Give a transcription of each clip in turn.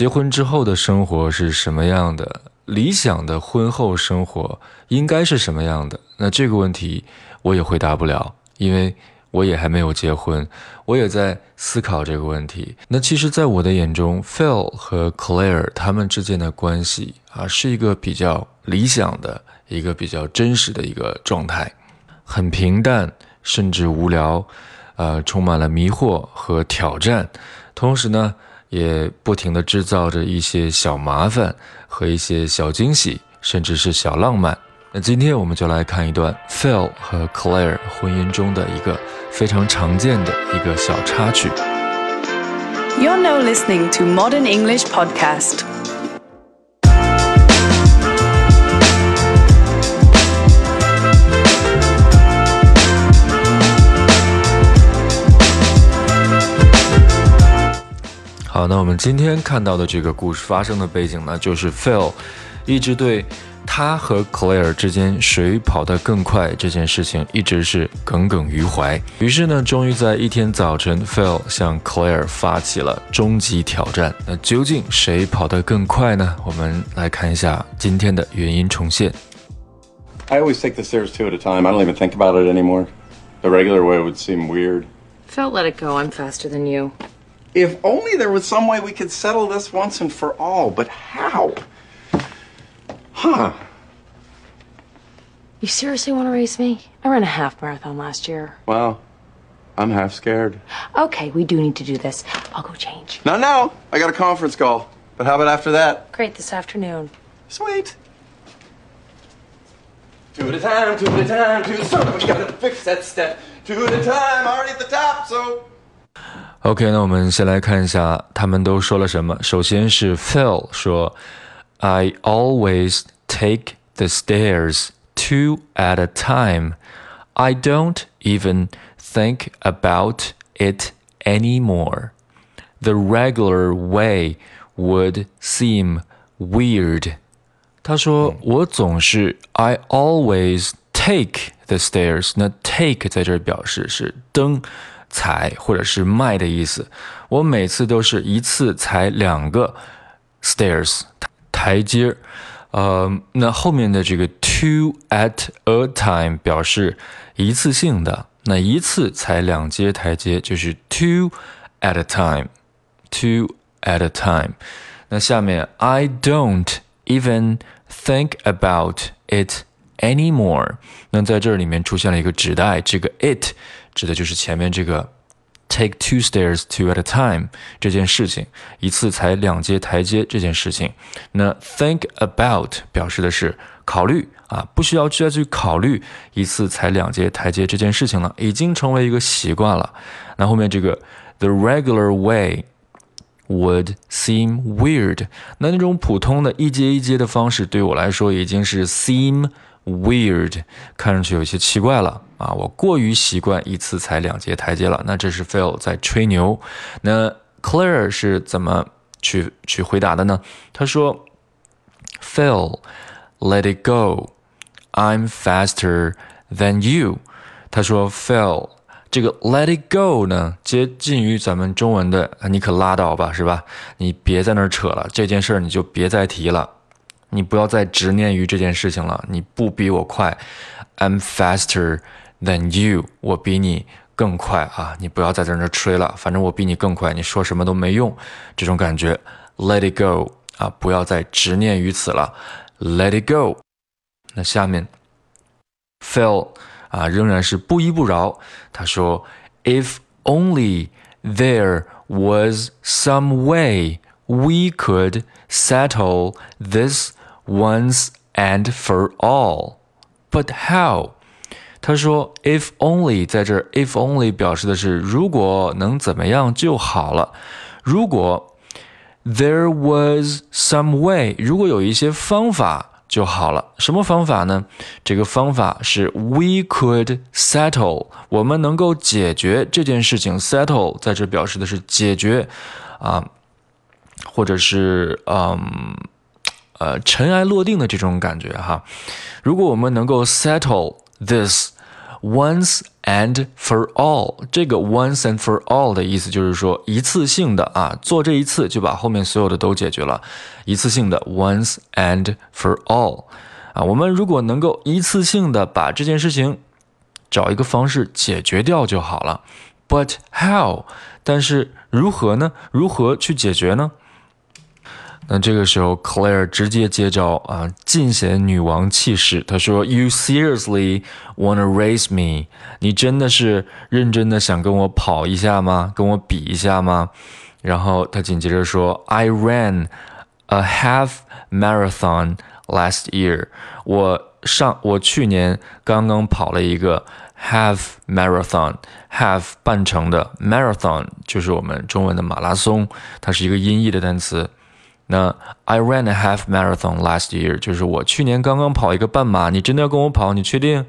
结婚之后的生活是什么样的？理想的婚后生活应该是什么样的？那这个问题我也回答不了，因为我也还没有结婚，我也在思考这个问题。那其实，在我的眼中，Phil 和 Claire 他们之间的关系啊，是一个比较理想的一个比较真实的一个状态，很平淡，甚至无聊，呃，充满了迷惑和挑战，同时呢。也不停地制造着一些小麻烦和一些小惊喜，甚至是小浪漫。那今天我们就来看一段 Phil 和 Claire 婚姻中的一个非常常见的一个小插曲。You're now listening to Modern English Podcast. 好，那我们今天看到的这个故事发生的背景呢，就是 Phil 一直对他和 Claire 之间谁跑得更快这件事情一直是耿耿于怀。于是呢，终于在一天早晨，Phil 向 Claire 发起了终极挑战。那究竟谁跑得更快呢？我们来看一下今天的原因重现。I always take the stairs two at a time. I don't even think about it anymore. The regular way would seem weird. Phil, let it go. I'm faster than you. If only there was some way we could settle this once and for all, but how? Huh. You seriously want to race me? I ran a half marathon last year. Well, I'm half scared. Okay, we do need to do this. I'll go change. No, no, I got a conference call. But how about after that? Great, this afternoon. Sweet. Two at a time, two at a time, two. So we gotta fix that step. Two at a time, already at the top, so. OK，那我们先来看一下他们都说了什么。首先是 Phil 说：“I always take the stairs two at a time. I don't even think about it anymore. The regular way would seem weird.” 他说：“我总是 I always take the stairs。那 take 在这儿表示是登。” 踩或者是迈的意思，我每次都是一次踩两个 stairs 台阶呃，那后面的这个 two at a time 表示一次性的，那一次踩两阶台阶就是 two at a time，two at a time。那下面 I don't even think about it anymore。那在这里面出现了一个指代，这个 it。指的就是前面这个 take two stairs two at a time 这件事情，一次踩两阶台阶这件事情。那 think about 表示的是考虑啊，不需要再去考虑一次踩两阶台阶这件事情了，已经成为一个习惯了。那后面这个 the regular way would seem weird，那那种普通的一阶一阶的方式对我来说已经是 seem。Weird，看上去有些奇怪了啊！我过于习惯一次踩两阶台阶了。那这是 Phil 在吹牛。那 Claire 是怎么去去回答的呢？他说：“Phil，let it go，I'm faster than you。”他说：“Phil，这个 let it go 呢，接近于咱们中文的‘你可拉倒吧’，是吧？你别在那儿扯了，这件事儿你就别再提了。”你不要再执念于这件事情了。你不比我快，I'm faster than you，我比你更快啊！你不要再在那吹了，反正我比你更快，你说什么都没用。这种感觉，Let it go 啊！不要再执念于此了，Let it go。那下面，Phil 啊，仍然是不依不饶。他说，If only there was some way we could settle this。once and for all. But how? 他说，if only 在这，if only 表示的是如果能怎么样就好了。如果 there was some way，如果有一些方法就好了。什么方法呢？这个方法是 we could settle，我们能够解决这件事情。settle 在这表示的是解决啊，或者是嗯。呃，尘埃落定的这种感觉哈。如果我们能够 settle this once and for all。这个 once and for all 的意思就是说一次性的啊，做这一次就把后面所有的都解决了，一次性的 once and for all。啊，我们如果能够一次性的把这件事情找一个方式解决掉就好了。But how？但是如何呢？如何去解决呢？那这个时候，Claire 直接接招啊，尽显女王气势。她说：“You seriously wanna race me？你真的是认真的想跟我跑一下吗？跟我比一下吗？”然后她紧接着说：“I ran a half marathon last year。我上我去年刚刚跑了一个 half marathon，half 半程的 marathon 就是我们中文的马拉松，它是一个音译的单词。”那 I ran a half marathon last year，就是我去年刚刚跑一个半马。你真的要跟我跑？你确定？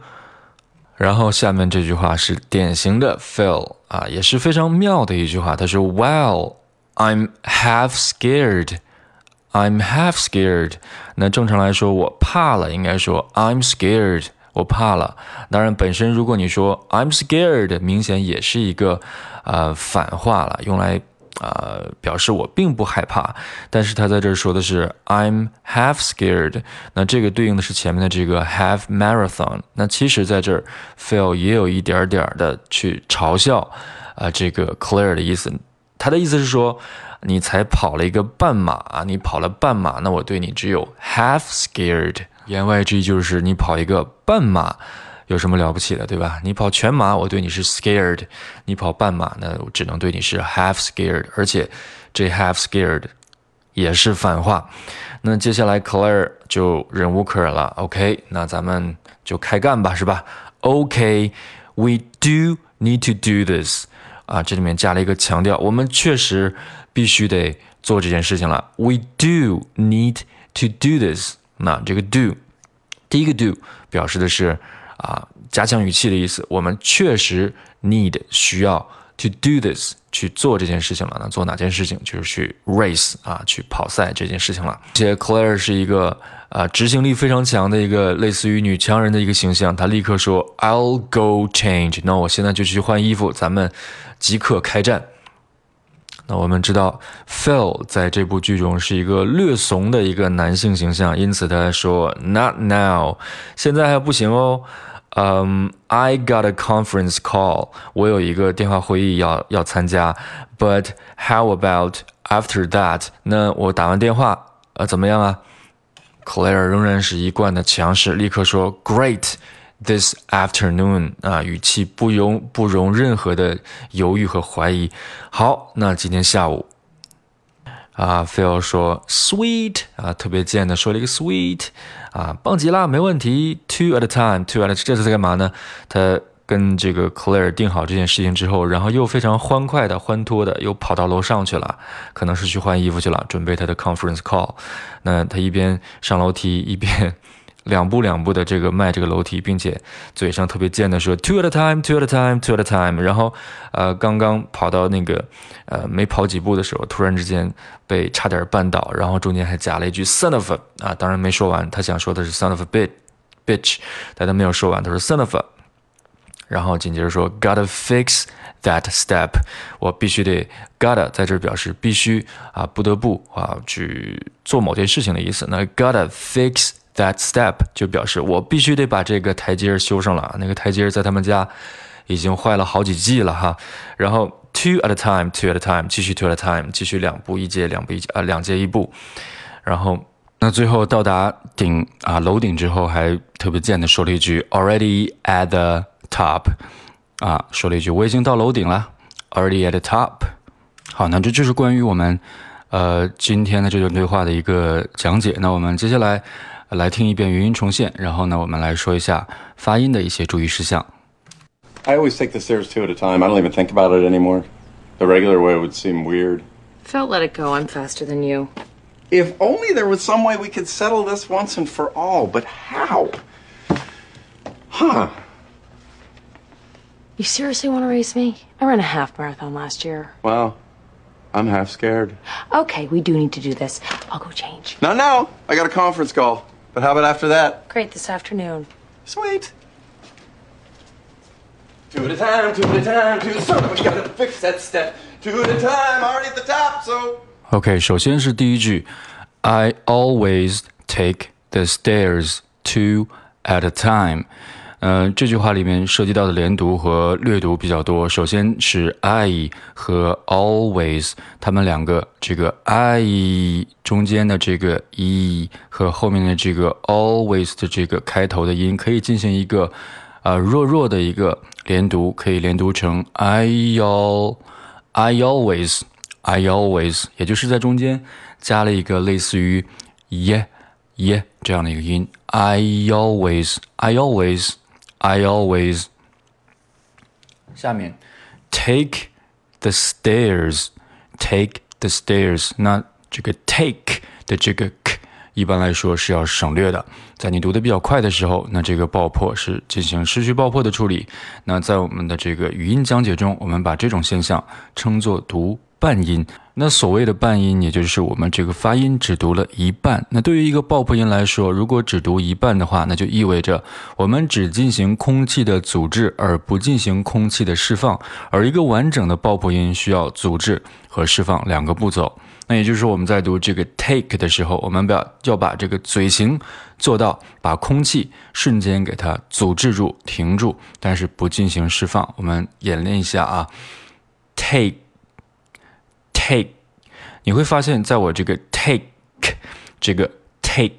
然后下面这句话是典型的 Phil 啊，也是非常妙的一句话。他说：“Well, I'm half scared. I'm half scared。”那正常来说，我怕了，应该说 I'm scared，我怕了。当然，本身如果你说 I'm scared，明显也是一个呃反话了，用来。啊，表示我并不害怕，但是他在这儿说的是 I'm half scared，那这个对应的是前面的这个 half marathon。那其实在这儿，Phil 也有一点点的去嘲笑啊这个 Claire 的意思。他的意思是说，你才跑了一个半马，你跑了半马，那我对你只有 half scared。言外之意就是你跑一个半马。有什么了不起的，对吧？你跑全马，我对你是 scared；你跑半马，那我只能对你是 half scared。而且这 half scared 也是反话。那接下来 Claire 就忍无可忍了。OK，那咱们就开干吧，是吧？OK，we do need to do this。啊，这里面加了一个强调，我们确实必须得做这件事情了。We do need to do this。那这个 do，第一个 do 表示的是。啊，加强语气的意思。我们确实 need 需要 to do this 去做这件事情了。那做哪件事情？就是去 race 啊，去跑赛这件事情了。而且 Claire 是一个啊执行力非常强的一个类似于女强人的一个形象。她立刻说：“I'll go change。”那我现在就去换衣服，咱们即刻开战。那我们知道，Phil 在这部剧中是一个略怂的一个男性形象，因此他说：“Not now，现在还不行哦。”嗯、um,，I got a conference call，我有一个电话会议要要参加。But how about after that？那我打完电话，呃，怎么样啊？Claire 仍然是一贯的强势，立刻说：“Great this afternoon。”啊，语气不容不容任何的犹豫和怀疑。好，那今天下午。啊，Phil 说 sweet 啊，特别贱的说了一个 sweet 啊，棒极了，没问题。Two at a time，two at 这次在干嘛呢？他跟这个 Claire 定好这件事情之后，然后又非常欢快的、欢脱的又跑到楼上去了，可能是去换衣服去了，准备他的 conference call。那他一边上楼梯一边。两步两步的这个迈这个楼梯，并且嘴上特别贱的说 two at a time, two at a time, two at a time。然后，呃，刚刚跑到那个，呃，没跑几步的时候，突然之间被差点绊倒，然后中间还加了一句 son of a 啊，当然没说完，他想说的是 son of a bitch bitch，但他没有说完，他说 son of a，然后紧接着说 gotta fix that step，我必须得 gotta 在这表示必须啊，不得不啊去做某件事情的意思。那 gotta fix。That step 就表示我必须得把这个台阶修上了。那个台阶在他们家已经坏了好几季了哈。然后 two at a time，two at a time，继续 two at a time，继续两步一阶，两步一啊两阶一步。然后那最后到达顶啊楼顶之后，还特别贱的说了一句 already at the top，啊说了一句我已经到楼顶了，already at the top。好，那这就是关于我们呃今天的这段对话的一个讲解。那我们接下来。来听一遍语音重现，然后呢，我们来说一下发音的一些注意事项。I always take the stairs two at a time. I don't even think about it anymore. The regular way would seem weird. Felt let it go. I'm faster than you. If only there was some way we could settle this once and for all, but how? Huh. You seriously want to race me? I ran a half marathon last year. Well, I'm half scared. Okay, we do need to do this. I'll go change. No, no. I got a conference call. But how about after that? Great, this afternoon. Sweet. Two at a time, two at a time, two at a time. We gotta fix that step. Two at a time, already at the top, so. OK，首先是第一句，I always take the stairs two at a time。 呃，这句话里面涉及到的连读和略读比较多。首先是 I 和 always，他们两个这个 I 中间的这个 e 和后面的这个 always 的这个开头的音，可以进行一个呃弱弱的一个连读，可以连读成 I al I always I always，也就是在中间加了一个类似于 ye ye 这样的一个音。I always I always I always。下面，take the stairs，take the stairs。那这个 take 的这个 k，一般来说是要省略的。在你读的比较快的时候，那这个爆破是进行失去爆破的处理。那在我们的这个语音讲解中，我们把这种现象称作读。半音，那所谓的半音，也就是我们这个发音只读了一半。那对于一个爆破音来说，如果只读一半的话，那就意味着我们只进行空气的阻滞，而不进行空气的释放。而一个完整的爆破音需要阻滞和释放两个步骤。那也就是说，我们在读这个 take 的时候，我们把要把这个嘴型做到把空气瞬间给它阻滞住、停住，但是不进行释放。我们演练一下啊，take。take，你会发现在我这个 take 这个 take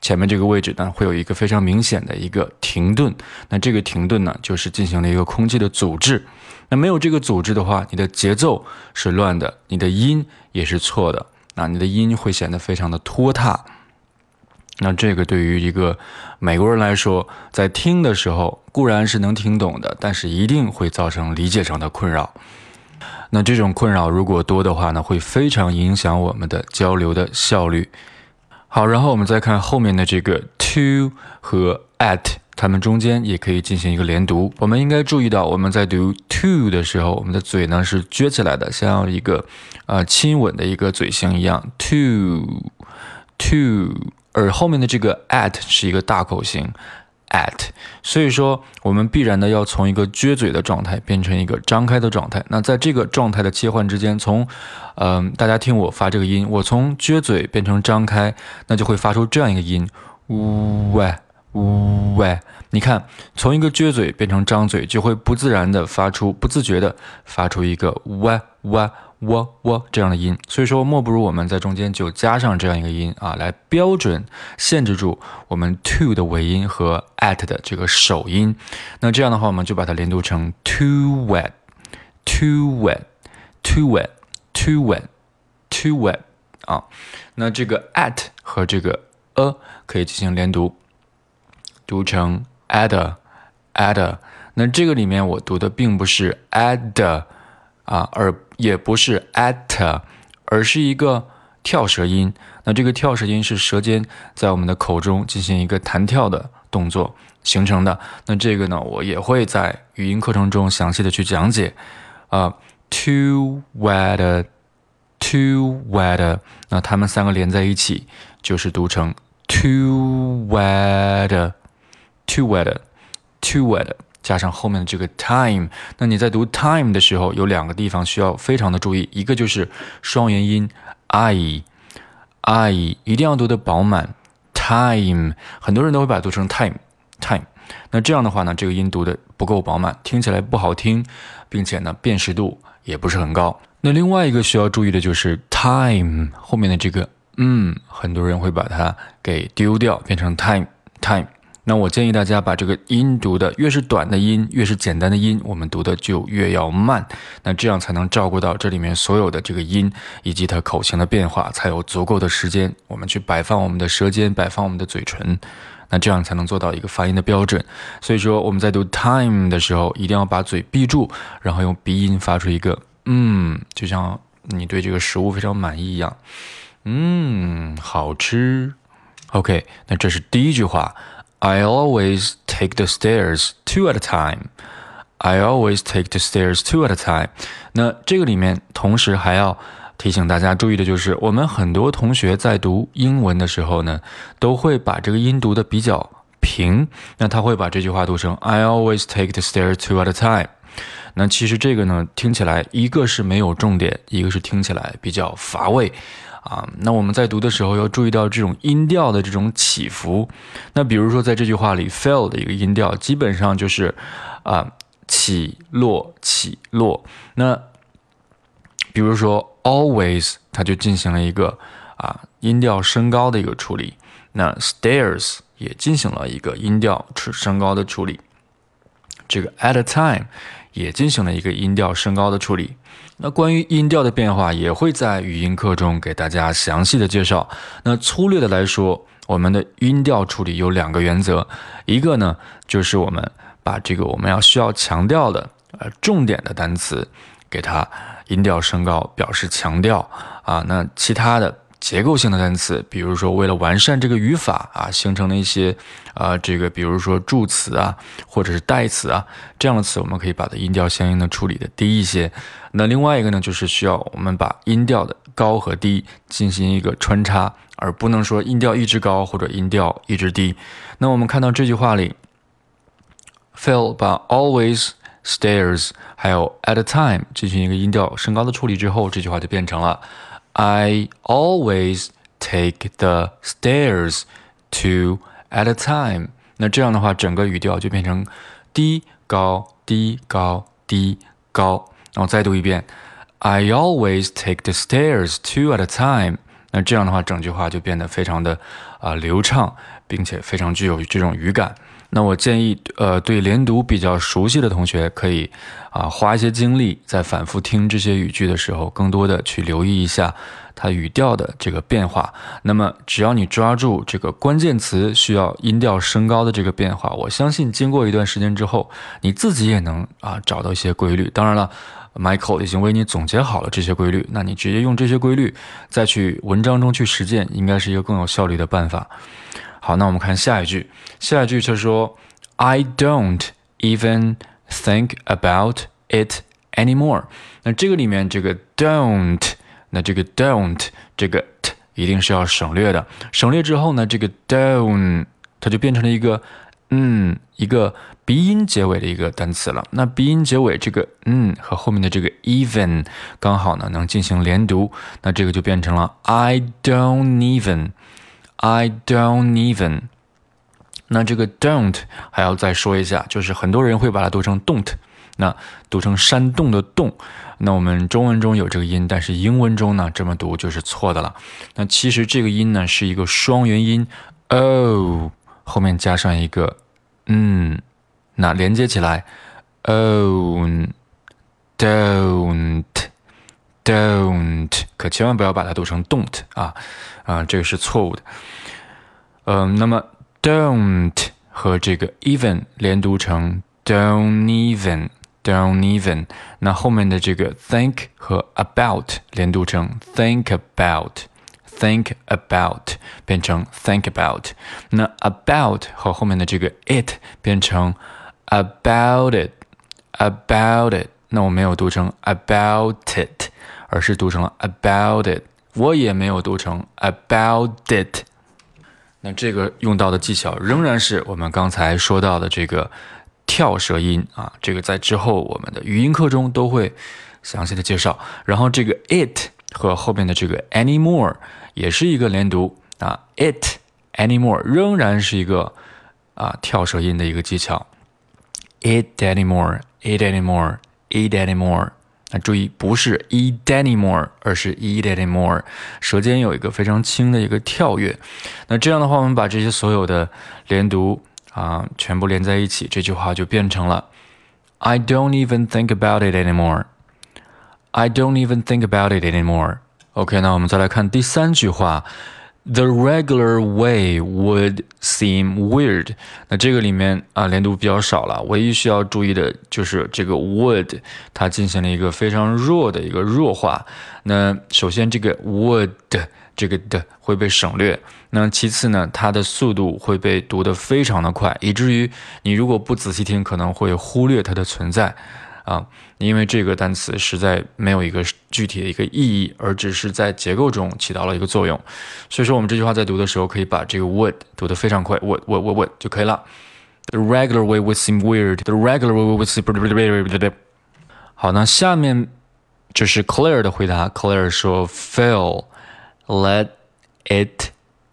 前面这个位置呢，会有一个非常明显的一个停顿。那这个停顿呢，就是进行了一个空气的阻滞。那没有这个阻滞的话，你的节奏是乱的，你的音也是错的。那你的音会显得非常的拖沓。那这个对于一个美国人来说，在听的时候固然是能听懂的，但是一定会造成理解上的困扰。那这种困扰如果多的话呢，会非常影响我们的交流的效率。好，然后我们再看后面的这个 to 和 at，它们中间也可以进行一个连读。我们应该注意到，我们在读 to 的时候，我们的嘴呢是撅起来的，像一个呃亲吻的一个嘴型一样。to to，而后面的这个 at 是一个大口型。at，所以说我们必然的要从一个撅嘴的状态变成一个张开的状态。那在这个状态的切换之间，从，嗯，大家听我发这个音，我从撅嘴变成张开，那就会发出这样一个音，呜喂，呜喂。你看，从一个撅嘴变成张嘴，就会不自然的发出，不自觉的发出一个喂喂。喔喔这样的音，所以说莫不如我们在中间就加上这样一个音啊，来标准限制住我们 to 的尾音和 at 的这个首音。那这样的话，我们就把它连读成 too wet，too wet，too wet，too wet，too wet 啊。那这个 at 和这个 a 可以进行连读，读成 add，add。那这个里面我读的并不是 add。啊，而也不是 at，而是一个跳舌音。那这个跳舌音是舌尖在我们的口中进行一个弹跳的动作形成的。那这个呢，我也会在语音课程中详细的去讲解。啊，too wet，too weather，那它们三个连在一起就是读成 too weather，two wet，too weather。加上后面的这个 time，那你在读 time 的时候，有两个地方需要非常的注意，一个就是双元音 i，i 一定要读的饱满，time，很多人都会把它读成 time，time，那这样的话呢，这个音读的不够饱满，听起来不好听，并且呢，辨识度也不是很高。那另外一个需要注意的就是 time 后面的这个嗯，很多人会把它给丢掉，变成 time，time。那我建议大家把这个音读的越是短的音，越是简单的音，我们读的就越要慢。那这样才能照顾到这里面所有的这个音以及它口型的变化，才有足够的时间我们去摆放我们的舌尖，摆放我们的嘴唇。那这样才能做到一个发音的标准。所以说我们在读 time 的时候，一定要把嘴闭住，然后用鼻音发出一个嗯，就像你对这个食物非常满意一样。嗯，好吃。OK，那这是第一句话。I always take the stairs two at a time. I always take the stairs two at a time. 那这个里面同时还要提醒大家注意的就是，我们很多同学在读英文的时候呢，都会把这个音读的比较平，那他会把这句话读成 I always take the stairs two at a time。那其实这个呢，听起来一个是没有重点，一个是听起来比较乏味啊。那我们在读的时候要注意到这种音调的这种起伏。那比如说在这句话里，fell 的一个音调基本上就是啊起落起落。那比如说 always，它就进行了一个啊音调升高的一个处理。那 stairs 也进行了一个音调升高的处理。这个 at a time 也进行了一个音调升高的处理。那关于音调的变化，也会在语音课中给大家详细的介绍。那粗略的来说，我们的音调处理有两个原则，一个呢就是我们把这个我们要需要强调的呃重点的单词给它音调升高，表示强调啊。那其他的。结构性的单词，比如说为了完善这个语法啊，形成了一些啊，这个比如说助词啊，或者是代词啊这样的词，我们可以把它音调相应的处理的低一些。那另外一个呢，就是需要我们把音调的高和低进行一个穿插，而不能说音调一直高或者音调一直低。那我们看到这句话里，Phil 把 always stairs 还有 at a time 进行一个音调升高的处理之后，这句话就变成了。I always take the stairs two at a time。那这样的话，整个语调就变成低高低高低高。然后再读一遍，I always take the stairs two at a time。那这样的话，整句话就变得非常的啊流畅，并且非常具有这种语感。 那我建议，呃，对连读比较熟悉的同学，可以啊花一些精力，在反复听这些语句的时候，更多的去留意一下它语调的这个变化。那么，只要你抓住这个关键词需要音调升高的这个变化，我相信经过一段时间之后，你自己也能啊找到一些规律。当然了，Michael 已经为你总结好了这些规律，那你直接用这些规律再去文章中去实践，应该是一个更有效率的办法。好，那我们看下一句。下一句就说，I don't even think about it anymore。那这个里面这个 don't，那这个 don't 这个 t 一定是要省略的。省略之后呢，这个 don't 它就变成了一个嗯一个鼻音结尾的一个单词了。那鼻音结尾这个嗯和后面的这个 even 刚好呢能进行连读，那这个就变成了 I don't even。I don't even。那这个 don't 还要再说一下，就是很多人会把它读成 don't，那读成山洞的洞。那我们中文中有这个音，但是英文中呢这么读就是错的了。那其实这个音呢是一个双元音 o，后面加上一个嗯，那连接起来 own don't。Don't，可千万不要把它读成 don't 啊，啊，这个是错误的。嗯，那么 don't 和这个 even 连读成 don't even，don't even。那后面的这个 think 和 about 连读成 think about，think about 变成 think about。那 about 和后面的这个 it 变成 about it，about it。那我没有读成 about it。 而是读成了 about it，我也没有读成 about it。那这个用到的技巧仍然是我们刚才说到的这个跳舌音啊，这个在之后我们的语音课中都会详细的介绍。然后这个 it 和后面的这个 anymore 也是一个连读啊，it anymore 仍然是一个啊跳舌音的一个技巧，it anymore，it anymore，it anymore。那注意，不是 eat anymore，而是 eat anymore，舌尖有一个非常轻的一个跳跃。那这样的话，我们把这些所有的连读啊全部连在一起，这句话就变成了 I don't even think about it anymore。I don't even think about it anymore。OK，那我们再来看第三句话。The regular way would seem weird。那这个里面啊，连读比较少了。唯一需要注意的就是这个 would，它进行了一个非常弱的一个弱化。那首先这个 would 这个的会被省略。那其次呢，它的速度会被读得非常的快，以至于你如果不仔细听，可能会忽略它的存在。啊，因为这个单词实在没有一个具体的一个意义，而只是在结构中起到了一个作用。所以说，我们这句话在读的时候，可以把这个 would 读得非常快，would would would would 就可以了。The regular way would seem weird. The regular way would seem 好，那下面就是 Claire 的回答。Claire 说：“Phil, let it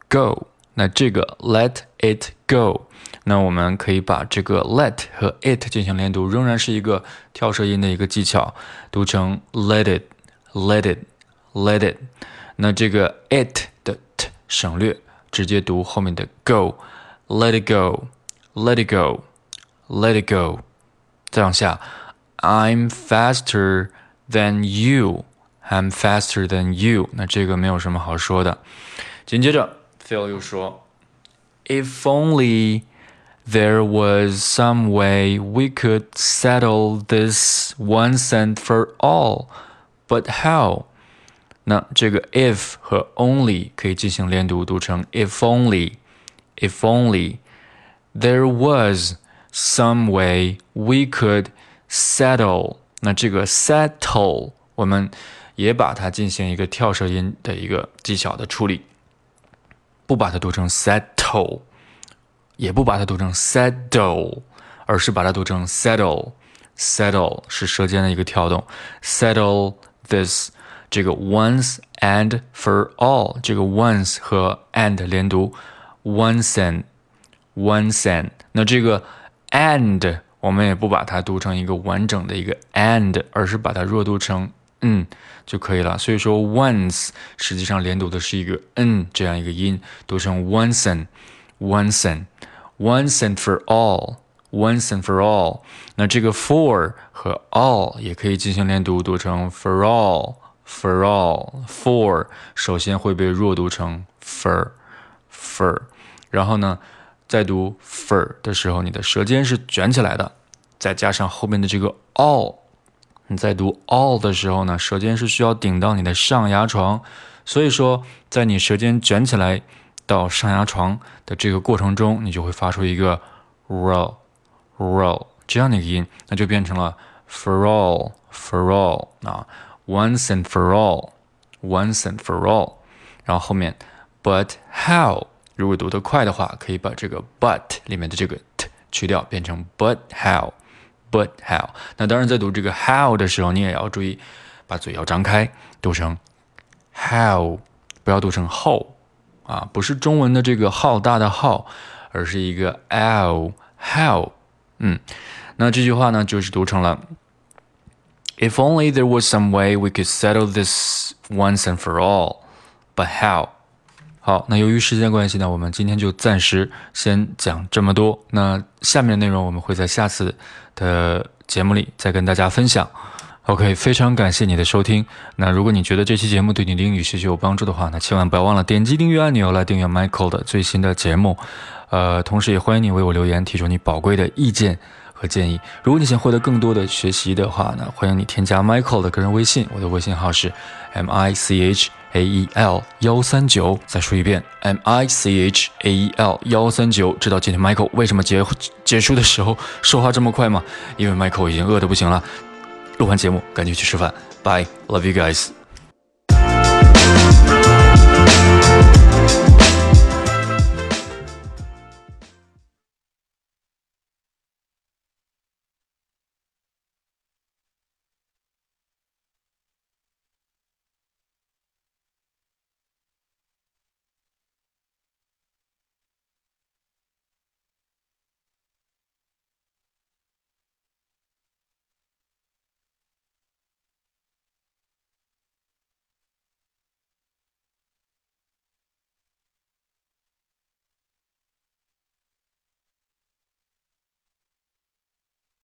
go。”那这个 “let it go”。那我们可以把这个 let 和 it 进行连读，仍然是一个跳舌音的一个技巧，读成 let it，let it，let it。那这个 it 的 t 省略，直接读后面的 go，let it go，let it go，let it go。再往下，I'm faster than you，I'm faster than you。那这个没有什么好说的。紧接着，Phil 又说，If only。 there was some way we could settle this once and for all, but how? 那这个 if 和 only 可以进行连读，读成 if only, if only there was some way we could settle。那这个 settle 我们也把它进行一个跳舌音的一个技巧的处理，不把它读成 settle。 也不把它读成 settle，而是把它读成 settle。settle 是舌尖的一个跳动。settle this 这个 once and for all 这个 once 和 and 连读，once and once and。那这个 and 我们也不把它读成一个完整的一个 and，而是把它弱读成嗯就可以了。所以说 once 实际上连读的是一个嗯这样一个音，读成 once and。Once and once and for all. Once and for all。那这个 for 和 all 也可以进行连读，读成 for all for all. For 首先会被弱读成 for for，然后呢，在读 for 的时候，你的舌尖是卷起来的，再加上后面的这个 all，你在读 all 的时候呢，舌尖是需要顶到你的上牙床，所以说在你舌尖卷起来。到上牙床的这个过程中，你就会发出一个 roll roll 这样的一个音，那就变成了 for all for all 啊，once and for all once and for all，然后后面 but how 如果读得快的话，可以把这个 but 里面的这个 t 去掉，变成 but how but how。那当然在读这个 how 的时候，你也要注意把嘴要张开，读成 how，不要读成 how。啊，不是中文的这个浩大的浩，而是一个 l how，嗯，那这句话呢就是读成了 If only there was some way we could settle this once and for all, but how？好，那由于时间关系呢，我们今天就暂时先讲这么多。那下面的内容我们会在下次的节目里再跟大家分享。OK，非常感谢你的收听。那如果你觉得这期节目对你的英语学习有帮助的话，那千万不要忘了点击订阅按钮来订阅 Michael 的最新的节目。呃，同时也欢迎你为我留言，提出你宝贵的意见和建议。如果你想获得更多的学习的话呢，欢迎你添加 Michael 的个人微信，我的微信号是 M I C H A E L 幺三九。再说一遍，M I C H A E L 幺三九。知道今天 Michael 为什么结结束的时候说话这么快吗？因为 Michael 已经饿得不行了。录完节目，赶紧去吃饭。Bye，love you guys。